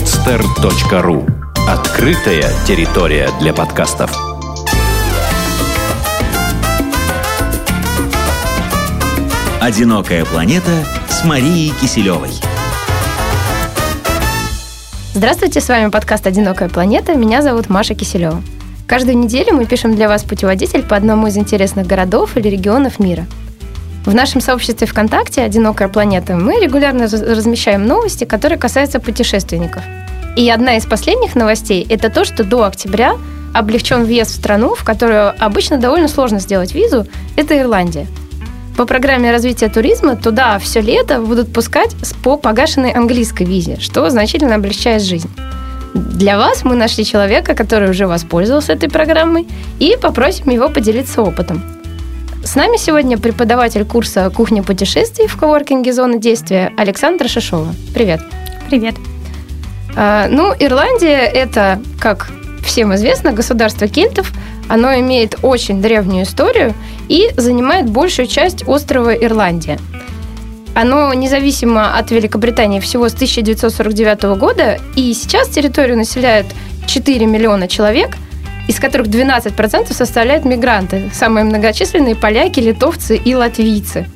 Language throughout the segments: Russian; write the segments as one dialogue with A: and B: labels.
A: podster.ru Открытая территория для подкастов.
B: «Одинокая планета» с Марией Киселевой.
C: Здравствуйте, с вами подкаст «Одинокая планета». Меня зовут Маша Киселева. Каждую неделю мы пишем для вас путеводитель по одному из интересных городов или регионов мира. В нашем сообществе ВКонтакте «Одинокая планета» мы регулярно размещаем новости, которые касаются путешественников. И одна из последних новостей – это то, что до октября облегчен въезд в страну, в которую обычно довольно сложно сделать визу – это Ирландия – по программе развития туризма туда все лето будут пускать по погашенной английской визе, что значительно облегчает жизнь. Для вас мы нашли человека, который уже воспользовался этой программой, и попросим его поделиться опытом. С нами сегодня преподаватель курса «Кухня путешествий» в коворкинге «Зона действия» Александра Шишова. Привет.
D: Привет.
C: А, ну, Ирландия – это, как всем известно, государство кельтов – оно имеет очень древнюю историю и занимает большую часть острова Ирландия. Оно независимо от Великобритании всего с 1949 года, и сейчас территорию населяет 4 миллиона человек, из которых 12% составляют мигранты, самые многочисленные поляки, литовцы и латвийцы.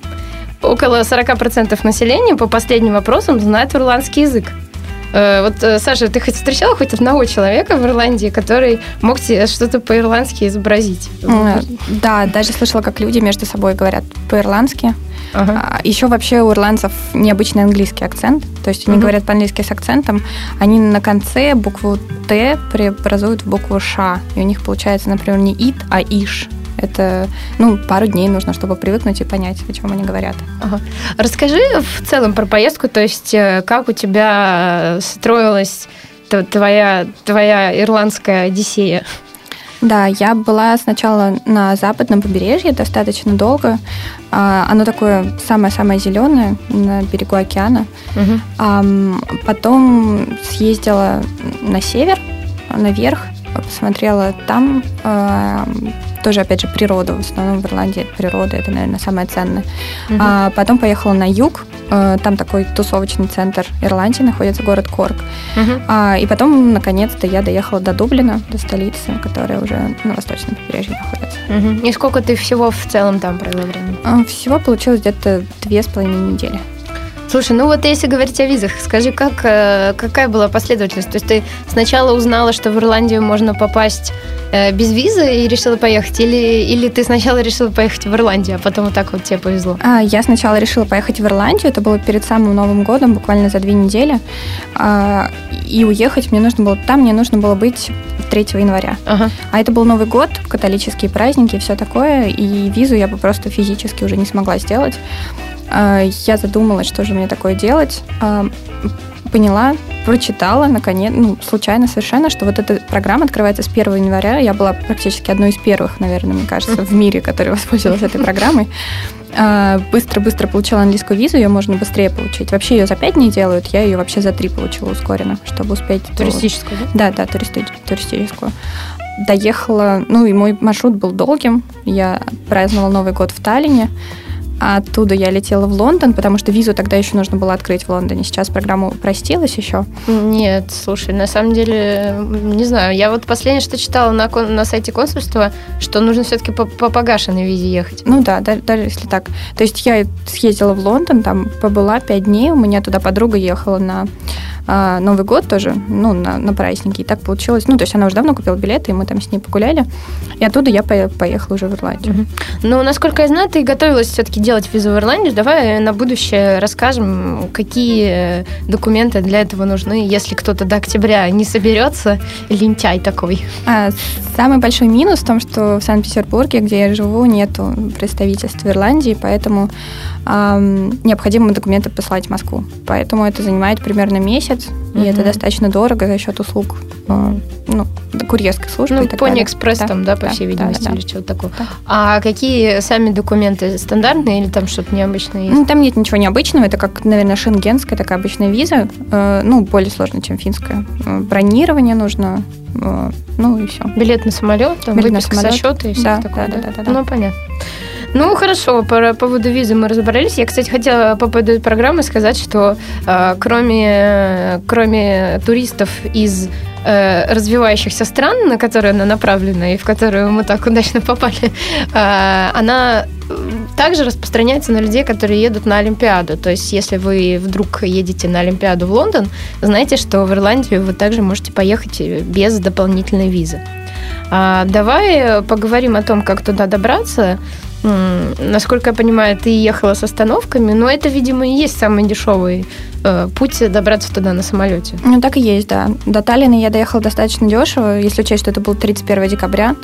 C: Около 40% населения по последним вопросам знает ирландский язык. Э, вот, э, Саша, ты хоть встречала хоть одного человека в Ирландии, который мог тебе что-то по-ирландски изобразить?
D: Да, даже слышала, как люди между собой говорят по-ирландски. Ага. А, Еще вообще у ирландцев необычный английский акцент. То есть они угу. говорят по-английски с акцентом. Они на конце букву Т преобразуют в букву Ш. И у них получается, например, не ит, а иш. Это, ну, пару дней нужно, чтобы привыкнуть и понять, о чем они говорят.
C: Ага. Расскажи в целом про поездку, то есть э, как у тебя строилась твоя, твоя ирландская Одиссея?
D: Да, я была сначала на западном побережье достаточно долго. А, оно такое самое-самое зеленое на берегу океана. Угу. Потом съездила на север, наверх, посмотрела там тоже, опять же, природу. В основном в Ирландии природа, это, наверное, самое ценное. Угу. А потом поехала на юг, там такой тусовочный центр Ирландии находится, город Корк. А, и потом, наконец-то, я доехала до Дублина, до столицы, которая уже на восточном побережье находится.
C: Угу. И сколько ты всего в целом там провела времени?
D: А, всего получилось где-то две с половиной недели.
C: Слушай, ну вот если говорить о визах, скажи, как, э, какая была последовательность? То есть ты сначала узнала, что в Ирландию можно попасть э, без визы и решила поехать? Или, или ты сначала решила поехать в Ирландию, а потом вот так вот тебе повезло?
D: А, я сначала решила поехать в Ирландию, это было перед самым Новым годом, буквально за две недели. А, и уехать мне нужно было, там мне нужно было быть 3 января. Ага. А это был Новый год, католические праздники и все такое, и визу я бы просто физически уже не смогла сделать. А, я задумалась, что же мне такое делать. А, поняла, прочитала, наконец, ну, случайно совершенно, что вот эта программа открывается с 1 января. Я была практически одной из первых, наверное, мне кажется, в мире, которая воспользовалась этой программой. А, быстро-быстро получила английскую визу, ее можно быстрее получить. Вообще ее за 5 дней делают, я ее вообще за 3 получила ускоренно, чтобы успеть.
C: Туристическую,
D: да? Да, да, туристи- туристическую. Доехала, ну и мой маршрут был долгим. Я праздновала Новый год в Таллине. Оттуда я летела в Лондон, потому что визу тогда еще нужно было открыть в Лондоне. Сейчас программа упростилась еще.
C: Нет, слушай, на самом деле, не знаю. Я вот последнее, что читала на, на сайте консульства, что нужно все-таки по, по погашенной визе ехать.
D: Ну да, даже, даже если так. То есть я съездила в Лондон, там побыла пять дней, у меня туда подруга ехала на а, Новый год тоже, ну, на, на праздники. И так получилось. Ну, то есть она уже давно купила билеты, и мы там с ней погуляли. И оттуда я поехала уже в Ирландию. Угу.
C: Ну, насколько я знаю, ты готовилась все-таки делать визу в Ирландию. Давай на будущее расскажем, какие документы для этого нужны, если кто-то до октября не соберется, лентяй такой.
D: А, самый большой минус в том, что в Санкт-Петербурге, где я живу, нету представительства Ирландии, поэтому эм, необходимо документы послать в Москву. Поэтому это занимает примерно месяц, mm-hmm. и это достаточно дорого за счет услуг э, ну, курьерской службы.
C: Ну, Пони Экспресс да, там, да, по да, всей видимости, да, да, или что-то такое. Да. А какие сами документы стандартные или там что-то необычное есть?
D: Ну, там нет ничего необычного. Это как, наверное, шенгенская такая обычная виза. Э, ну, более сложно, чем финская. Э, бронирование нужно, э, ну и все.
C: Билет на самолет, там Билет выписка на самолет. со счета и все
D: да,
C: такое,
D: да, да? Да, да, да.
C: Ну, понятно. Ну, хорошо, по поводу визы мы разобрались. Я, кстати, хотела по поводу программы сказать, что э, кроме, кроме туристов из э, развивающихся стран, на которые она направлена и в которую мы так удачно попали, э, она также распространяется на людей, которые едут на Олимпиаду. То есть, если вы вдруг едете на Олимпиаду в Лондон, знаете, что в Ирландию вы также можете поехать без дополнительной визы. А, давай поговорим о том, как туда добраться. Насколько я понимаю, ты ехала с остановками, но это, видимо, и есть самый дешевый э, путь добраться туда на самолете.
D: Ну, так и есть, да. До Таллина я доехала достаточно дешево. Если учесть, что это был 31 декабря,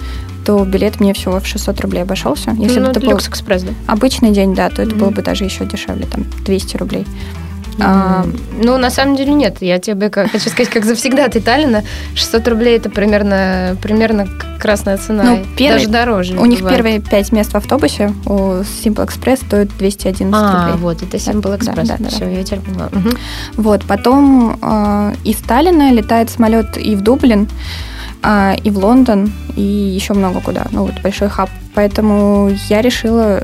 D: то билет мне всего в 600 рублей обошелся. Если
C: ну,
D: бы это
C: был люкс-экспресс, да?
D: Обычный день, да, то это mm-hmm. было бы даже еще дешевле, там, 200 рублей.
C: А, ну, на самом деле нет. Я тебе как, хочу сказать, как завсегда ты Таллина, 600 рублей это примерно, примерно красная цена. Ну, первый, даже дороже.
D: У них первые пять мест в автобусе у Simple Express стоят 211
C: а,
D: рублей.
C: вот, это Simple Express. Да, да, Все, да. я теперь поняла. Угу.
D: Вот, потом э, из Таллина летает самолет и в Дублин, э, и в Лондон, и еще много куда. Ну, вот большой хаб. Поэтому я решила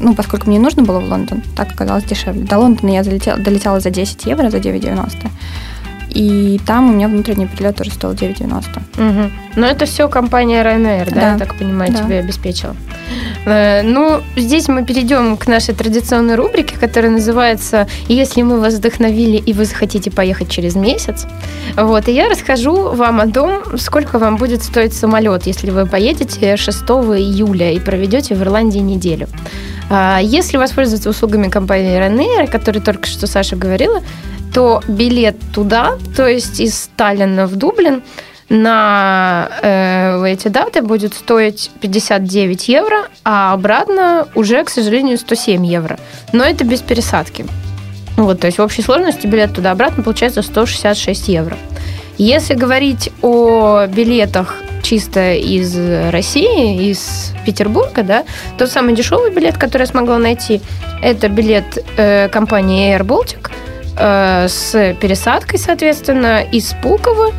D: ну, поскольку мне нужно было в Лондон, так оказалось дешевле. До Лондона я залетела, долетела за 10 евро, за 9,90. И там у меня внутренний перелет тоже стоил 9,90.
C: Угу. Но это все компания Ryanair, да, да я так понимаю, да. тебе обеспечила. Э, ну, здесь мы перейдем к нашей традиционной рубрике, которая называется «Если мы вас вдохновили, и вы захотите поехать через месяц». Вот, и я расскажу вам о том, сколько вам будет стоить самолет, если вы поедете 6 июля и проведете в Ирландии неделю. А, если воспользоваться услугами компании Ryanair, о которой только что Саша говорила, то билет туда, то есть из Сталина в Дублин, на э, эти даты будет стоить 59 евро, а обратно уже, к сожалению, 107 евро. Но это без пересадки. Вот, то есть в общей сложности билет туда-обратно получается 166 евро. Если говорить о билетах чисто из России, из Петербурга, да, то самый дешевый билет, который я смогла найти, это билет э, компании Air Baltic э, с пересадкой, соответственно, из Пулково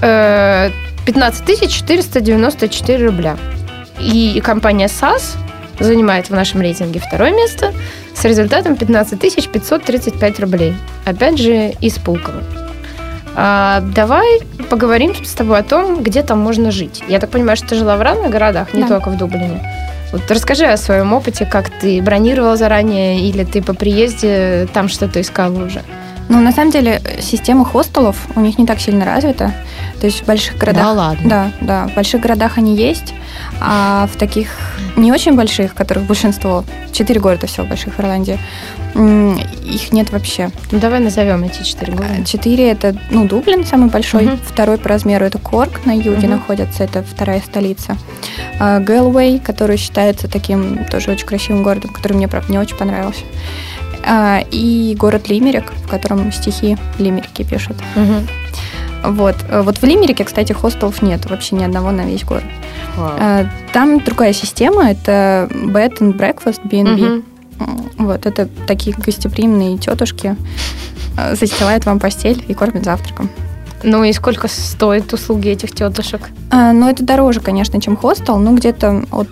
C: э, 15 494 рубля. И компания SAS занимает в нашем рейтинге второе место с результатом 15 535 рублей. Опять же, из Пулково. А, давай поговорим с тобой о том, где там можно жить. Я так понимаю, что ты жила в разных городах, не да. только в Дублине. Вот расскажи о своем опыте, как ты бронировал заранее или ты по приезде там что-то искала уже.
D: Ну, на самом деле, система хостелов у них не так сильно развита. То есть в больших городах...
C: Да ладно?
D: Да, да. В больших городах они есть, а в таких не очень больших, которых большинство, четыре города всего больших в Ирландии, их нет вообще.
C: Ну, давай назовем эти четыре города.
D: Четыре – это, ну, Дублин самый большой, угу. второй по размеру – это Корк на юге угу. находится, это вторая столица. Гэлвей, который считается таким тоже очень красивым городом, который мне, правда, не очень понравился. А, и город Лимерик, в котором стихи лимерики пишут. Угу. Вот. Вот в Лимерике, кстати, хостелов нет вообще ни одного на весь город. Wow. Там другая система, это bed and breakfast, B&B. Угу. Вот, это такие гостеприимные тетушки э, застилают вам постель и кормят завтраком.
C: Ну и сколько стоят услуги этих тетушек?
D: А, ну, это дороже, конечно, чем хостел. Ну, где-то от...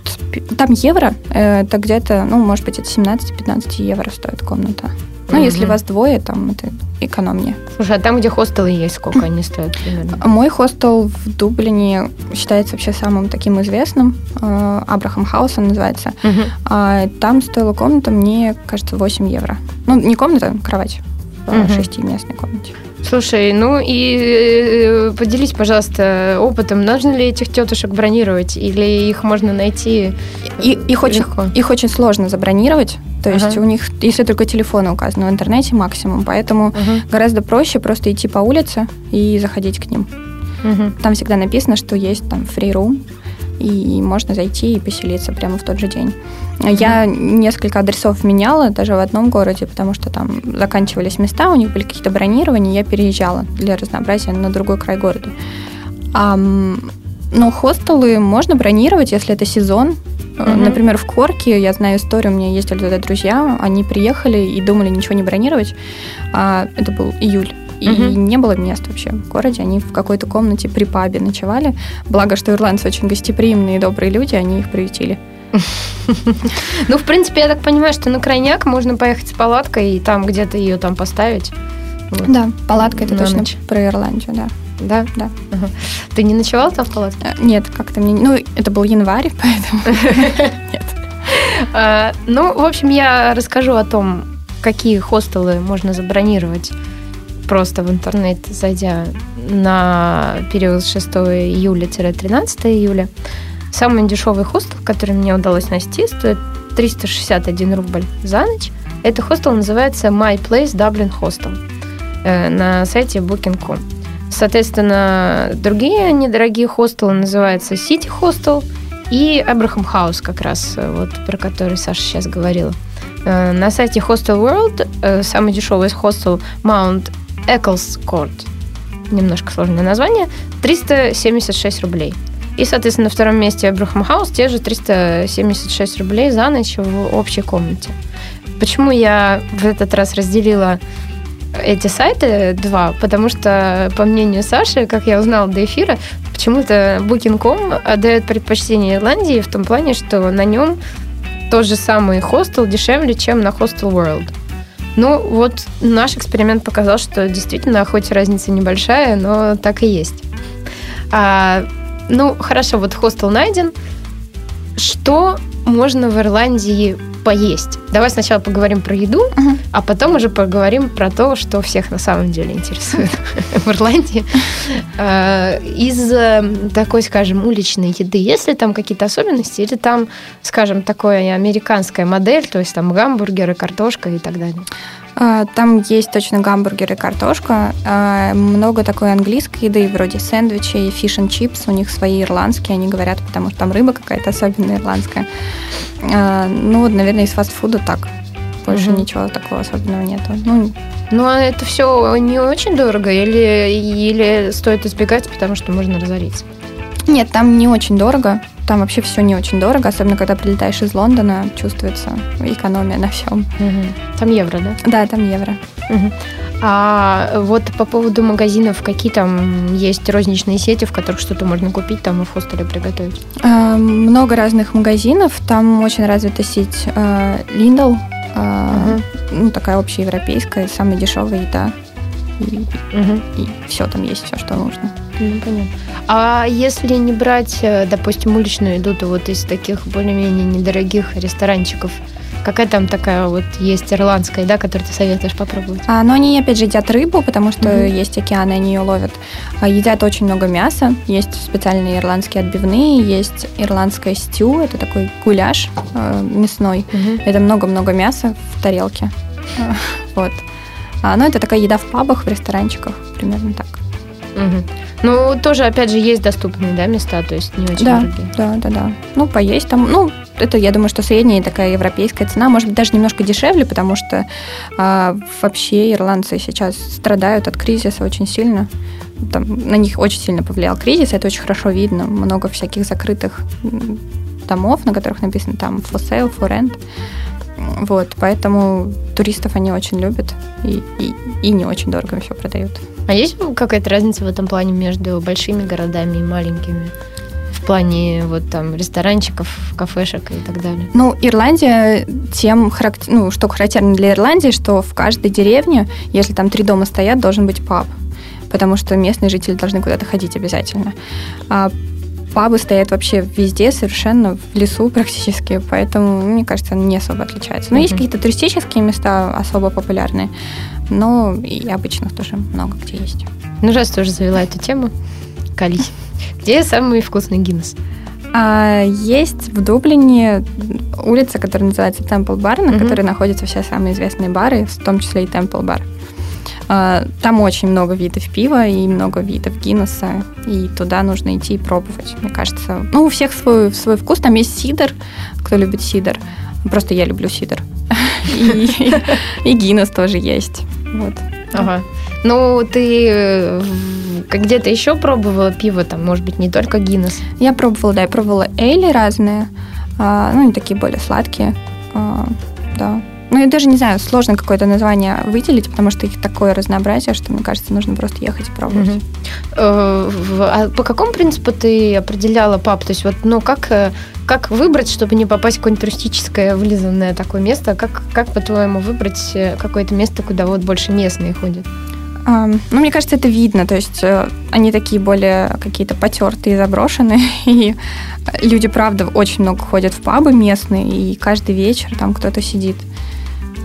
D: Там евро, э, это где-то, ну, может быть, от 17-15 евро стоит комната. Ну, mm-hmm. если вас двое, там это экономнее.
C: Слушай, а там, где хостелы есть, сколько они стоят примерно?
D: Мой хостел в Дублине считается вообще самым таким известным. Э, Абрахам Хаус он называется. Uh-huh. Там стоила комната, мне кажется, 8 евро. Ну, не комната, а кровать в uh-huh. шестиместной комнате.
C: Слушай, ну и э, поделись, пожалуйста, опытом. Нужно ли этих тетушек бронировать или их можно найти
D: и, их очень, их очень сложно забронировать. То есть ага. у них, если только телефоны указаны в интернете, максимум. Поэтому ага. гораздо проще просто идти по улице и заходить к ним. Угу. Там всегда написано, что есть там free room, и можно зайти и поселиться прямо в тот же день. Я несколько адресов меняла даже в одном городе, потому что там заканчивались места, у них были какие-то бронирования, я переезжала для разнообразия на другой край города. А, но хостелы можно бронировать, если это сезон. Mm-hmm. Например, в Корке, я знаю историю, у меня ездили туда друзья, они приехали и думали ничего не бронировать. А, это был июль. И угу. не было мест вообще в городе. Они в какой-то комнате при пабе ночевали. Благо, что ирландцы очень гостеприимные и добрые люди, они их приютили.
C: Ну, в принципе, я так понимаю, что на крайняк можно поехать с палаткой и там где-то ее там поставить.
D: Да, палатка это точно про Ирландию, да.
C: Да?
D: Да.
C: Ты не ночевала там в палатке?
D: Э, нет, как-то мне... Ну, это был январь, поэтому... Нет.
C: А, ну, в общем, я расскажу о том, какие хостелы можно забронировать просто в интернет, зайдя на период с 6 июля-13 июля. Самый дешевый хостел, который мне удалось найти, стоит 361 рубль за ночь. Это хостел называется My Place Dublin Hostel э, на сайте Booking.com. Соответственно, другие недорогие хостелы называются City Hostel и Abraham House, как раз э, вот про который Саша сейчас говорила. Э, на сайте Hostel World самый дешевый хостел Mount Eccles Court, немножко сложное название, 376 рублей. И, соответственно, на втором месте Абрахам Хаус те же 376 рублей за ночь в общей комнате. Почему я в этот раз разделила эти сайты два, потому что, по мнению Саши, как я узнала до эфира, почему-то Booking.com отдает предпочтение Ирландии в том плане, что на нем тот же самый хостел дешевле, чем на Hostel World. Ну, вот наш эксперимент показал, что действительно, хоть разница небольшая, но так и есть. А, ну, хорошо, вот хостел найден. Что можно в Ирландии поесть? Давай сначала поговорим про еду, uh-huh. а потом уже поговорим про то, что всех на самом деле интересует в Ирландии. А, из э, такой, скажем, уличной еды, есть ли там какие-то особенности, или там, скажем, такая американская модель, то есть там гамбургеры, картошка и так далее?
D: А, там есть точно гамбургеры и картошка. А, много такой английской еды, вроде сэндвичей, фиш and чипс. У них свои ирландские, они говорят, потому что там рыба какая-то особенная ирландская. А, ну, вот, наверное, из фастфуда так. Больше угу. ничего такого особенного нету.
C: Ну, ну, а это все не очень дорого или, или стоит избегать, потому что можно разориться?
D: Нет, там не очень дорого. Там вообще все не очень дорого, особенно когда прилетаешь из Лондона, чувствуется экономия на всем.
C: Угу. Там евро, да?
D: Да, там евро.
C: Угу. А вот по поводу магазинов, какие там есть розничные сети, в которых что-то можно купить там и в хостеле приготовить?
D: А, много разных магазинов. Там очень развита сеть а, Lidl. А, угу. Ну, такая общеевропейская, самая дешевая еда. И, угу. и все там есть, все, что нужно.
C: Ну, понятно. А если не брать, э, допустим, уличную еду, то вот из таких более-менее недорогих ресторанчиков, Какая там такая вот есть ирландская еда, которую ты советуешь попробовать?
D: А, но они опять же едят рыбу, потому что mm есть океаны, они ее ловят. А, едят очень много мяса. Есть специальные ирландские отбивные, есть ирландская стю, это такой гуляш э, мясной. mm Это много-много мяса в тарелке. Вот. А, ну, это такая еда в пабах, в ресторанчиках, примерно так.
C: Угу. Ну, тоже, опять же, есть доступные, да, места, то есть не очень
D: да,
C: дорогие.
D: Да, да, да. Ну, поесть там, ну, это, я думаю, что средняя такая европейская цена, может быть, даже немножко дешевле, потому что а, вообще ирландцы сейчас страдают от кризиса очень сильно. Там, на них очень сильно повлиял кризис, это очень хорошо видно. Много всяких закрытых домов, на которых написано там for sale, for rent. Вот, поэтому туристов они очень любят и, и, и не очень дорого все продают.
C: А есть какая-то разница в этом плане между большими городами и маленькими? В плане вот там ресторанчиков, кафешек и так далее.
D: Ну, Ирландия тем, характер... ну, что характерно для Ирландии, что в каждой деревне, если там три дома стоят, должен быть паб потому что местные жители должны куда-то ходить обязательно. А пабы стоят вообще везде, совершенно в лесу практически, поэтому, мне кажется, они не особо отличаются. Но mm-hmm. есть какие-то туристические места особо популярные, но и обычных тоже много где есть.
C: Ну, раз тоже завела эту тему, колись. Где самый вкусный Гиннес?
D: А, есть в Дублине улица, которая называется Темпл Бар, на mm-hmm. которой находятся все самые известные бары, в том числе и Темпл Бар. Там очень много видов пива и много видов Гиннесса, и туда нужно идти и пробовать, мне кажется. Ну, у всех свой, свой вкус. Там есть сидр, кто любит сидр. Просто я люблю сидр. И Гиннес тоже есть. Вот.
C: Ага. Ну, ты э, где-то еще пробовала пиво, там, может быть, не только Гиннес?
D: Я пробовала, да, я пробовала эйли разные, а, ну, они такие более сладкие, а, да. Ну, я даже не знаю, сложно какое-то название выделить, потому что их такое разнообразие, что, мне кажется, нужно просто ехать и пробовать.
C: Угу. А по какому принципу ты определяла пап? То есть вот, ну, как э, как выбрать, чтобы не попасть в какое-нибудь туристическое вылизанное такое место? Как, как по-твоему, выбрать э, какое-то место, куда вот больше местные ходят?
D: Ну, мне кажется, это видно. То есть они такие более какие-то потертые, заброшенные. И люди, правда, очень много ходят в пабы местные, и каждый вечер там кто-то сидит.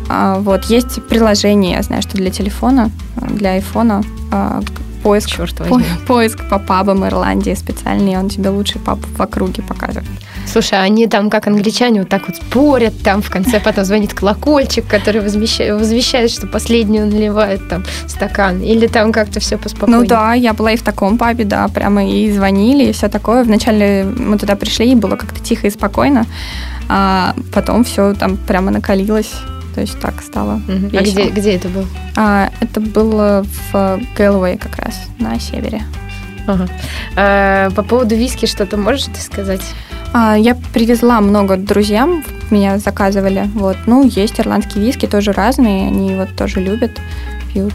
D: А, вот, есть приложение, я знаю, что для телефона, для айфона, а, поиск, Черт по, поиск по пабам Ирландии специальный, он тебе лучший паб в округе показывает.
C: Слушай, а они там, как англичане, вот так вот спорят, там в конце потом звонит колокольчик, который возвещает, возвещает что последнюю наливает там стакан, или там как-то все поспокойнее?
D: Ну да, я была и в таком пабе, да, прямо и звонили, и все такое. Вначале мы туда пришли, и было как-то тихо и спокойно, а потом все там прямо накалилось. То есть так стало.
C: Угу. А где, где это было?
D: А, это было в Гэллоуэй как раз, на севере.
C: Ага. А, по поводу виски что-то можешь ты сказать?
D: А, я привезла много друзьям, меня заказывали. Вот. Ну, есть ирландские виски, тоже разные, они вот тоже любят, пьют.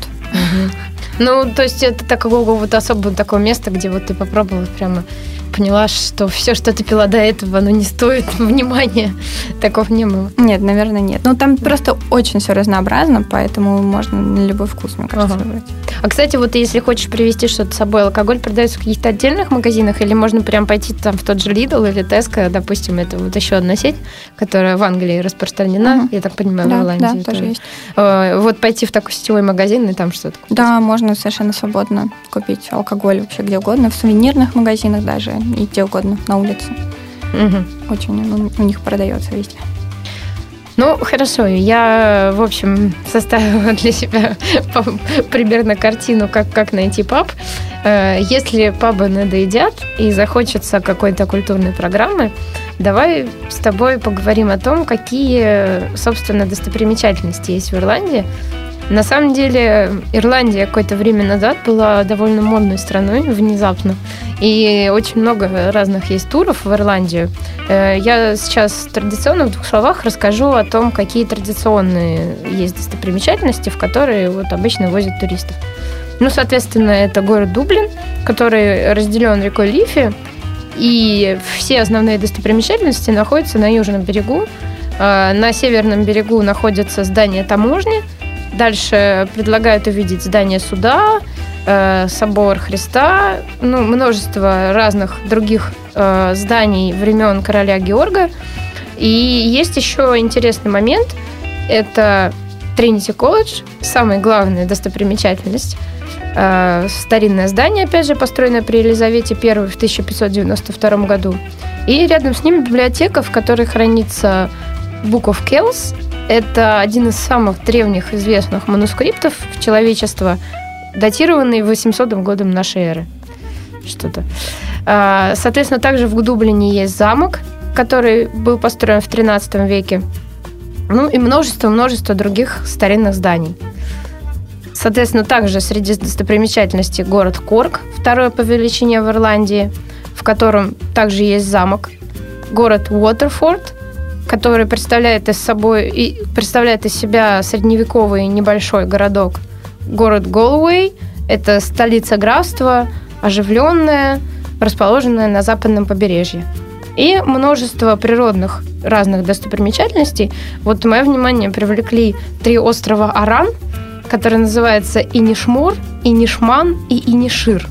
C: Ну, то есть это такого вот особого такого места, где вот ты попробовала прямо поняла, что все, что ты пила до этого, оно не стоит внимания. Такого не было.
D: Нет, наверное, нет. Ну, там просто очень все разнообразно, поэтому можно на любой вкус, мне кажется, ага. выбрать.
C: А, кстати, вот если хочешь привезти что-то с собой, алкоголь продается в каких-то отдельных магазинах, или можно прям пойти там в тот же Lidl или Tesco, допустим, это вот еще одна сеть, которая в Англии распространена, угу. я так понимаю,
D: да,
C: в Ирландии.
D: Да, тоже есть.
C: А, вот пойти в такой сетевой магазин и там что-то
D: купить. Да, можно совершенно свободно купить алкоголь вообще где угодно, в сувенирных магазинах даже и где угодно на улице. Угу. Очень ну, у них продается везде.
C: Ну, хорошо, я, в общем, составила для себя примерно картину, как, как найти паб. Э, если пабы надоедят и захочется какой-то культурной программы, давай с тобой поговорим о том, какие, собственно, достопримечательности есть в Ирландии, на самом деле Ирландия какое-то время назад была довольно модной страной внезапно. И очень много разных есть туров в Ирландию. Э, я сейчас традиционно в двух словах расскажу о том, какие традиционные есть достопримечательности, в которые вот обычно возят туристов. Ну, соответственно, это город Дублин, который разделен рекой Лифи, и все основные достопримечательности находятся на южном берегу. Э, на северном берегу находится здание таможни – Дальше предлагают увидеть здание суда, э, собор Христа, ну, множество разных других э, зданий времен короля Георга. И есть еще интересный момент. Это Тринити колледж, самая главная достопримечательность. Э, старинное здание, опять же, построенное при Елизавете I в 1592 году. И рядом с ним библиотека, в которой хранится Book of Kells, это один из самых древних известных манускриптов человечества, датированный 800 годом нашей эры. Что-то. А, соответственно, также в Дублине есть замок, который был построен в 13 веке. Ну и множество-множество других старинных зданий. Соответственно, также среди достопримечательностей город Корк, второе по величине в Ирландии, в котором также есть замок. Город Уотерфорд, который представляет из собой и представляет из себя средневековый небольшой городок. Город Голуэй – это столица графства, оживленная, расположенная на западном побережье. И множество природных разных достопримечательностей. Вот мое внимание привлекли три острова Аран, которые называются Инишмор, Инишман и Инишир.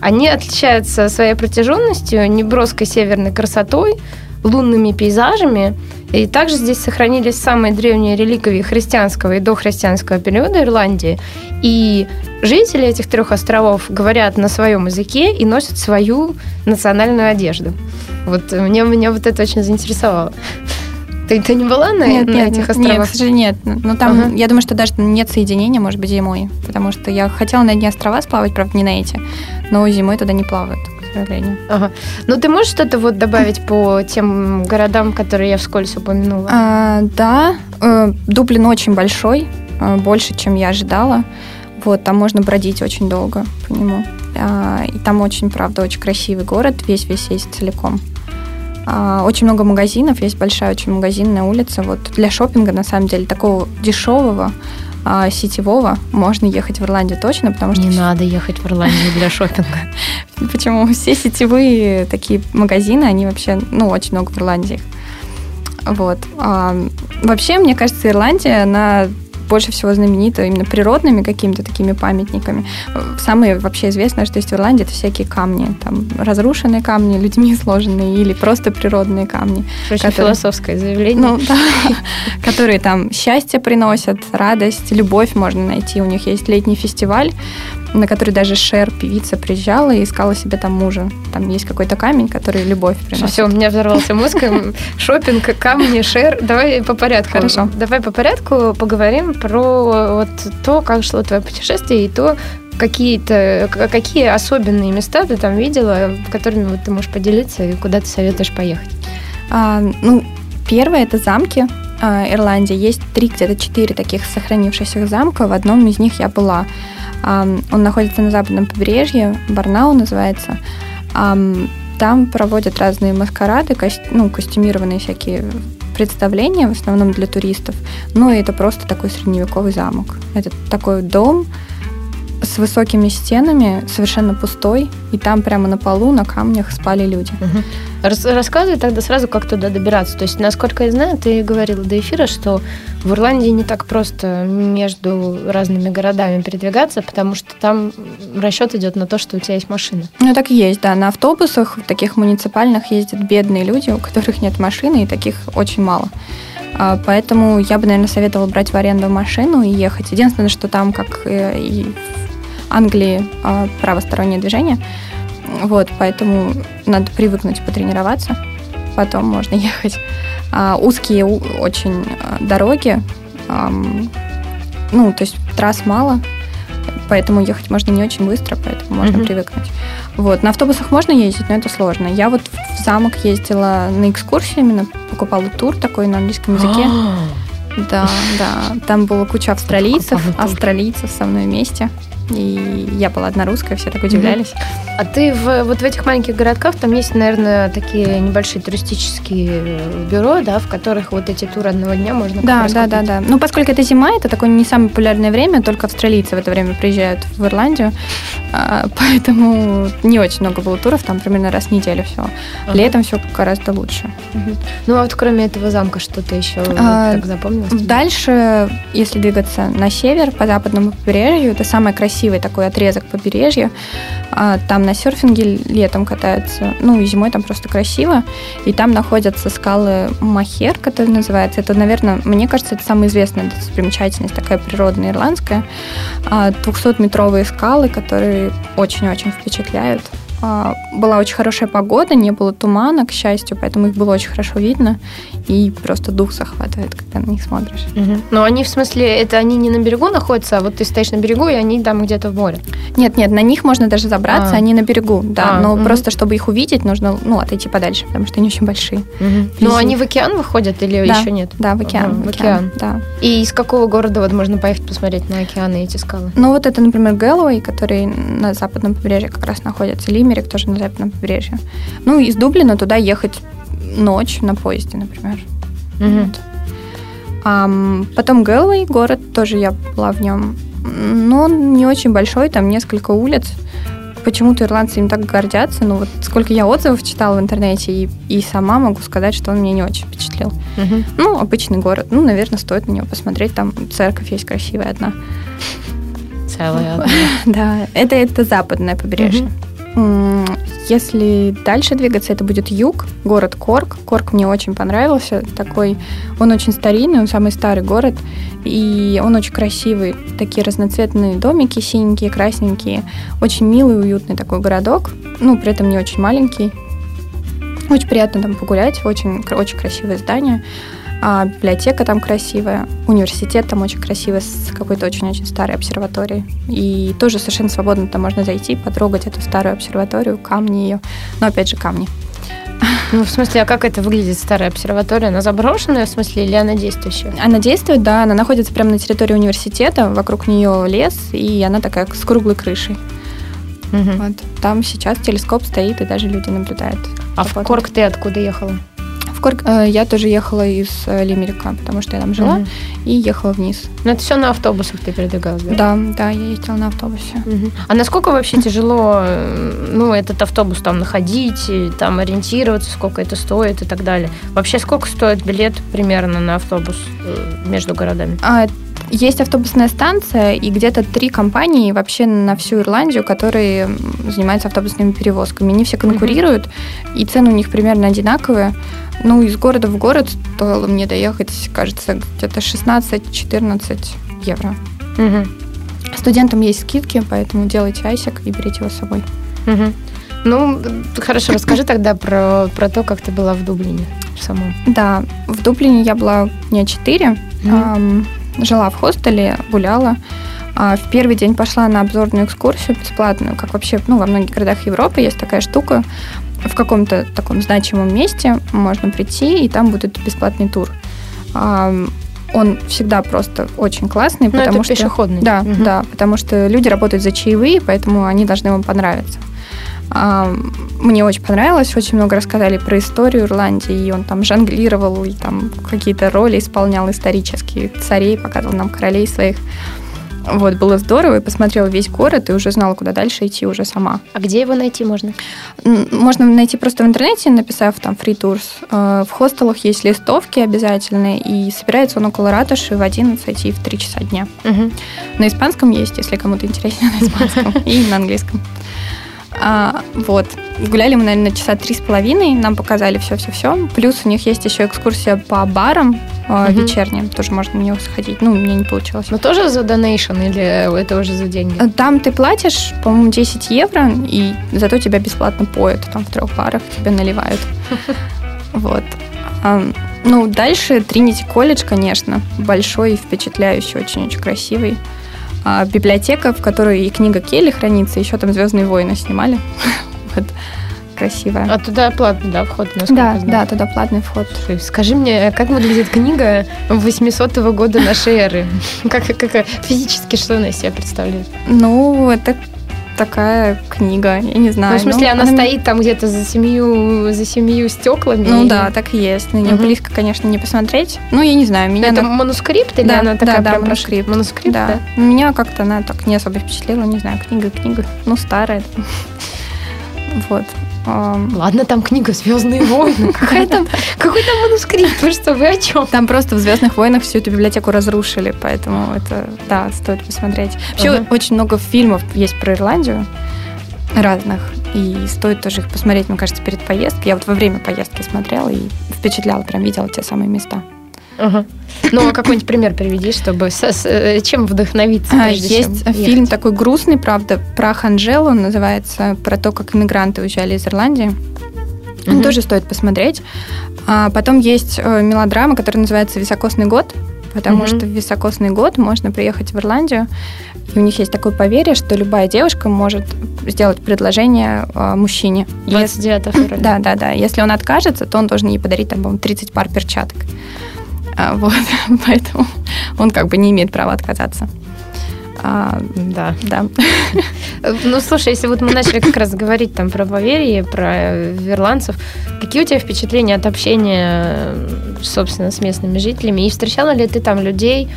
C: Они отличаются своей протяженностью, неброской северной красотой, лунными пейзажами. И также здесь сохранились самые древние реликвии христианского и дохристианского периода Ирландии. И жители этих трех островов говорят на своем языке и носят свою национальную одежду. Вот меня, меня вот это очень заинтересовало. Ты, ты не была на,
D: нет,
C: на
D: нет,
C: этих островах?
D: Нет, к сожалению, нет. Но ну, там, ага. я думаю, что даже нет соединения, может быть, зимой. Потому что я хотела на одни острова сплавать, правда, не на эти. Но зимой туда не плавают сожалению.
C: Ага. Ну, ты можешь что-то вот добавить по тем городам, которые я вскользь упомянула?
D: А, да, э, Дублин очень большой, э, больше, чем я ожидала. Вот, там можно бродить очень долго по нему. А, и там очень, правда, очень красивый город, весь-весь есть целиком. А, очень много магазинов, есть большая очень магазинная улица. Вот для шопинга, на самом деле, такого дешевого, а, сетевого, можно ехать в Ирландию точно, потому что...
C: Не надо ехать в Ирландию для шопинга.
D: Почему? Все сетевые такие магазины, они вообще, ну, очень много в Ирландии. Вот. А, вообще, мне кажется, Ирландия, она больше всего знаменита именно природными какими-то такими памятниками. Самые вообще известные, что есть в Ирландии, это всякие камни. Там разрушенные камни, людьми сложенные или просто природные камни.
C: Очень которые, философское заявление.
D: Ну, да. Которые там счастье приносят, радость, любовь можно найти. У них есть летний фестиваль, на который даже Шер, певица, приезжала и искала себе там мужа. Там есть какой-то камень, который любовь приносит.
C: Все, у меня взорвался мозг. Шопинг, камни, Шер. Давай по порядку.
D: Хорошо.
C: Давай по порядку поговорим про вот то, как шло твое путешествие и то, какие-то какие особенные места ты там видела, которыми вот ты можешь поделиться и куда ты советуешь поехать?
D: А, ну, первое это замки. А, Ирландии есть три, где-то четыре таких сохранившихся замка. В одном из них я была. Он находится на западном побережье, Барнау называется. Там проводят разные маскарады, ну, костюмированные всякие представления, в основном для туристов. Но это просто такой средневековый замок. Это такой дом, с высокими стенами, совершенно пустой, и там прямо на полу, на камнях спали люди.
C: Угу. Рас, рассказывай тогда сразу, как туда добираться. То есть, насколько я знаю, ты говорила до эфира, что в Ирландии не так просто между разными городами передвигаться, потому что там расчет идет на то, что у тебя есть машина.
D: Ну, так и есть, да. На автобусах, таких муниципальных, ездят бедные люди, у которых нет машины, и таких очень мало. А, поэтому я бы, наверное, советовала брать в аренду машину и ехать. Единственное, что там, как и в Англии а, правостороннее движение. Вот, поэтому надо привыкнуть потренироваться, потом можно ехать. А, узкие очень а, дороги, а, ну, то есть трасс мало, поэтому ехать можно не очень быстро, поэтому можно mm-hmm. привыкнуть. Вот, на автобусах можно ездить, но это сложно. Я вот в замок ездила на экскурсию именно, покупала тур такой на английском языке. Да, да. Там была куча австралийцев, австралийцев со мной вместе. И я была одна русская, все так удивлялись.
C: А ты в, вот в этих маленьких городках, там есть, наверное, такие небольшие туристические бюро, да, в которых вот эти туры одного дня можно
D: Да, да, да, да. Ну, поскольку это зима, это такое не самое популярное время, только австралийцы в это время приезжают в Ирландию, а, поэтому не очень много было туров, там примерно раз в неделю все. Ага. Летом все гораздо лучше.
C: Угу. Ну, а вот кроме этого замка что-то еще а, так запомнилось?
D: Дальше, если двигаться на север, по западному побережью, это самое красивое красивый такой отрезок побережья. А, там на серфинге летом катаются, ну и зимой там просто красиво. И там находятся скалы Махер, которые называются. Это, наверное, мне кажется, это самая известная достопримечательность, такая природная ирландская. 200-метровые а, скалы, которые очень-очень впечатляют. А, была очень хорошая погода, не было тумана, к счастью, поэтому их было очень хорошо видно, и просто дух захватывает, когда на них смотришь.
C: Угу. Но они, в смысле, это они не на берегу находятся, а вот ты стоишь на берегу, и они там где-то в море?
D: Нет, нет, на них можно даже забраться, а. они на берегу, да, а, но угу. просто, чтобы их увидеть, нужно, ну, отойти подальше, потому что они очень большие.
C: Угу. Но они в океан выходят или
D: да,
C: еще нет?
D: Да, в океан.
C: Ага, в океан, да. И из какого города вот можно поехать посмотреть на океан и эти скалы?
D: Ну, вот это, например, Гэллоуэй, который на западном побережье как раз находится, Лимерик тоже на западном побережье. Ну, из Дублина туда ехать ночь на поезде, например.
C: Угу. Вот.
D: А, потом Гэлвей, город, тоже я была в нем. Но он не очень большой, там несколько улиц. Почему-то ирландцы им так гордятся. Но вот сколько я отзывов читала в интернете, и, и сама могу сказать, что он меня не очень впечатлил.
C: Угу.
D: Ну, обычный город. Ну, наверное, стоит на него посмотреть. Там церковь есть красивая одна.
C: Целая одна.
D: Да, это, это западное побережье. Если дальше двигаться, это будет юг, город Корк. Корк мне очень понравился. Такой, он очень старинный, он самый старый город, и он очень красивый. Такие разноцветные домики, синенькие, красненькие. Очень милый, уютный такой городок. Ну, при этом не очень маленький. Очень приятно там погулять, очень, очень красивое здание. А библиотека там красивая, университет там очень красивый, с какой-то очень-очень старой обсерваторией. И тоже совершенно свободно там можно зайти, потрогать эту старую обсерваторию, камни ее. Но опять же камни.
C: Ну, в смысле, а как это выглядит, старая обсерватория? Она заброшенная, в смысле, или она действующая?
D: Она действует, да. Она находится прямо на территории университета, вокруг нее лес, и она такая с круглой крышей.
C: Угу.
D: Вот. Там сейчас телескоп стоит, и даже люди наблюдают.
C: А в Корк ты откуда ехала?
D: В Корк э, я тоже ехала из э, Лимерика, потому что я там жила, угу. и ехала вниз.
C: Но это все на автобусах ты передвигалась, да?
D: Да, да, я ездила на автобусе.
C: Угу. А насколько вообще тяжело, ну, этот автобус там находить, там ориентироваться, сколько это стоит и так далее? Вообще, сколько стоит билет примерно на автобус между городами?
D: А, есть автобусная станция и где-то три компании вообще на всю Ирландию, которые занимаются автобусными перевозками. Они все конкурируют, mm-hmm. и цены у них примерно одинаковые. Ну, из города в город стоило мне доехать, кажется, где-то 16-14 евро. Mm-hmm. Студентам есть скидки, поэтому делайте айсик и берите его с собой.
C: Mm-hmm. Ну, хорошо, расскажи тогда про, про то, как ты была в Дублине самом.
D: Да, в Дублине я была дня 4. Mm-hmm жила в хостеле, гуляла. А в первый день пошла на обзорную экскурсию бесплатную, как вообще ну, во многих городах Европы есть такая штука. В каком-то таком значимом месте можно прийти, и там будет бесплатный тур. Он всегда просто очень классный,
C: Но
D: потому
C: это
D: что
C: пешеходный.
D: Да, угу. да, потому что люди работают за чаевые, поэтому они должны вам понравиться. Мне очень понравилось, очень много рассказали про историю Ирландии, и он там жонглировал, и там какие-то роли исполнял исторические, царей, показывал нам королей своих. Вот, было здорово, и посмотрела весь город, и уже знала, куда дальше идти уже сама.
C: А где его найти можно?
D: Можно найти просто в интернете, написав там free tours. Э, в хостелах есть листовки обязательные, и собирается он около ратуши в 11 и в 3 часа дня. Угу. На испанском есть, если кому-то интересно на испанском, и на английском. А, вот. Гуляли мы, наверное, часа три с половиной, нам показали все-все-все. Плюс у них есть еще экскурсия по барам угу. вечерним, тоже можно на него сходить. Ну, у меня не получилось.
C: Но тоже за донейшн или это уже за деньги?
D: Там ты платишь, по-моему, 10 евро, и зато тебя бесплатно поют. Там в трех барах тебе наливают. Вот. Ну, дальше Тринити колледж, конечно, большой, впечатляющий, очень-очень красивый. А, библиотека, в которой и книга Келли хранится, еще там «Звездные войны» снимали. вот красивая.
C: А туда платный, да, вход?
D: Да, да, туда платный вход.
C: Скажи мне, как выглядит книга 800 года нашей эры? как, как физически что она из себя представляет?
D: Ну, это такая книга, я не знаю.
C: Ну, в смысле, ну, она, она стоит там где-то за семью, за семью стеклами?
D: Ну и... да, так и есть. На нее угу. близко, конечно, не посмотреть. Ну, я не знаю. Меня
C: это на... манускрипт или
D: да,
C: она такая
D: да, да, манускрипт.
C: Манускрипт, да.
D: да. Меня как-то она так не особо впечатлила, не знаю, книга, книга. Ну, старая. Вот.
C: Ладно, там книга «Звездные войны». Какой там, какой там манускрипт? Вы что, вы о чем?
D: Там просто в «Звездных войнах» всю эту библиотеку разрушили, поэтому это, да, стоит посмотреть. Вообще uh-huh. очень много фильмов есть про Ирландию разных, и стоит тоже их посмотреть, мне кажется, перед поездкой. Я вот во время поездки смотрела и впечатляла, прям видела те самые места.
C: Ну, а какой-нибудь пример приведи, чтобы со, с, э, чем вдохновиться?
D: А, есть чем фильм ехать? такой грустный, правда, про Ханжелу, называется, про то, как иммигранты уезжали из Ирландии. Он угу. тоже стоит посмотреть. А потом есть э, мелодрама, которая называется «Високосный год», потому угу. что в високосный год можно приехать в Ирландию, и у них есть такое поверье, что любая девушка может сделать предложение э, мужчине.
C: 29 февраля.
D: Да, да, да. Если он откажется, то он должен ей подарить, там, 30 пар перчаток. А, вот, поэтому он как бы не имеет права отказаться.
C: А, да. Да. Ну, слушай, если вот мы начали как раз говорить там про поверье, про ирландцев, какие у тебя впечатления от общения, собственно, с местными жителями? И встречала ли ты там людей,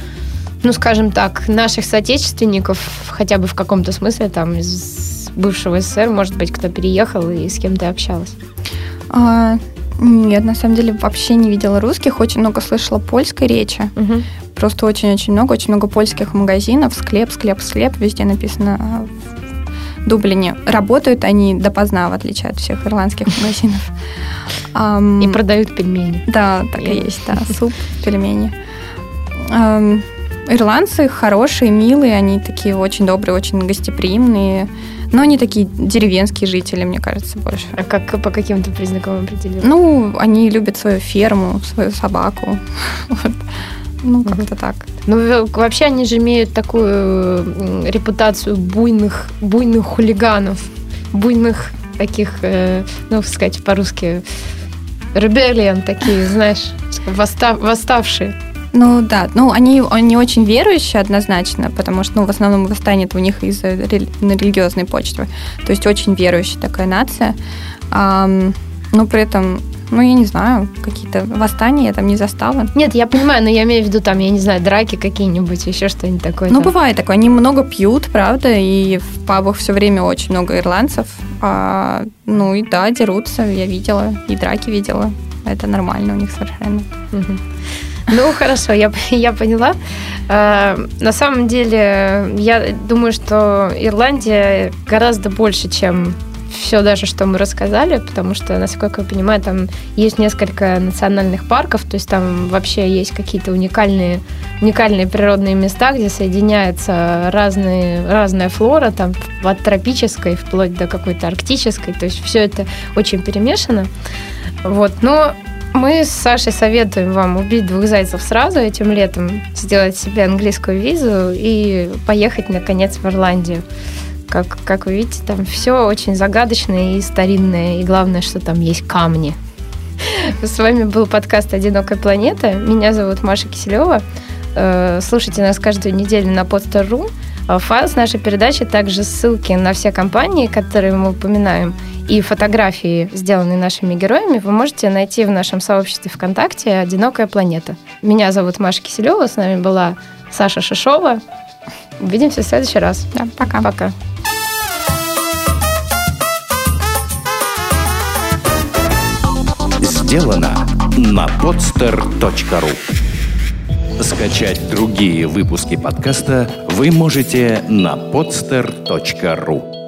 C: ну, скажем так, наших соотечественников, хотя бы в каком-то смысле, там, из бывшего СССР, может быть, кто переехал и с кем ты общалась?
D: А, нет, на самом деле вообще не видела русских, очень много слышала польской речи. Угу. Просто очень-очень много, очень много польских магазинов, склеп, склеп, склеп, везде написано в Дублине. Работают они допоздна, в отличие от всех ирландских магазинов.
C: И продают пельмени.
D: Да, так и есть, да, суп, пельмени. Ирландцы хорошие, милые, они такие очень добрые, очень гостеприимные. Но они такие деревенские жители, мне кажется, больше.
C: А как по каким-то признакам определить?
D: Ну, они любят свою ферму, свою собаку. Вот. Ну, как-то так.
C: Ну, вообще они же имеют такую репутацию буйных, буйных хулиганов, буйных таких, э, ну, сказать по-русски, ребелиан такие, знаешь, восстав, восставшие.
D: Ну да, ну они, они очень верующие однозначно, потому что ну, в основном восстанет у них из-за рели- религиозной почвы. То есть очень верующая такая нация. Um, но при этом ну, я не знаю, какие-то восстания я там не застала.
C: Нет, я понимаю, но я имею в виду там, я не знаю, драки какие-нибудь, еще что-нибудь такое.
D: Ну, там. бывает такое. Они много пьют, правда, и в пабах все время очень много ирландцев. А, ну и да, дерутся, я видела, и драки видела. Это нормально у них совершенно.
C: Ну, хорошо, я, я поняла. А, на самом деле, я думаю, что Ирландия гораздо больше, чем все даже, что мы рассказали, потому что, насколько я понимаю, там есть несколько национальных парков, то есть там вообще есть какие-то уникальные, уникальные природные места, где соединяются разные, разная флора, там от тропической вплоть до какой-то арктической, то есть все это очень перемешано. Вот, но мы с Сашей советуем вам убить двух зайцев сразу этим летом, сделать себе английскую визу и поехать, наконец, в Ирландию. Как, как вы видите, там все очень загадочное и старинное, и главное, что там есть камни. С вами был подкаст «Одинокая планета». Меня зовут Маша Киселева. Э, слушайте нас каждую неделю на podster.ru. Файл с нашей передачи, также ссылки на все компании, которые мы упоминаем, и фотографии, сделанные нашими героями, вы можете найти в нашем сообществе ВКонтакте «Одинокая планета». Меня зовут Маша Киселева, с нами была Саша Шишова. Увидимся в следующий раз.
D: Да, пока.
C: Пока.
A: Сделано на podster.ru Скачать другие выпуски подкаста вы можете на podster.ru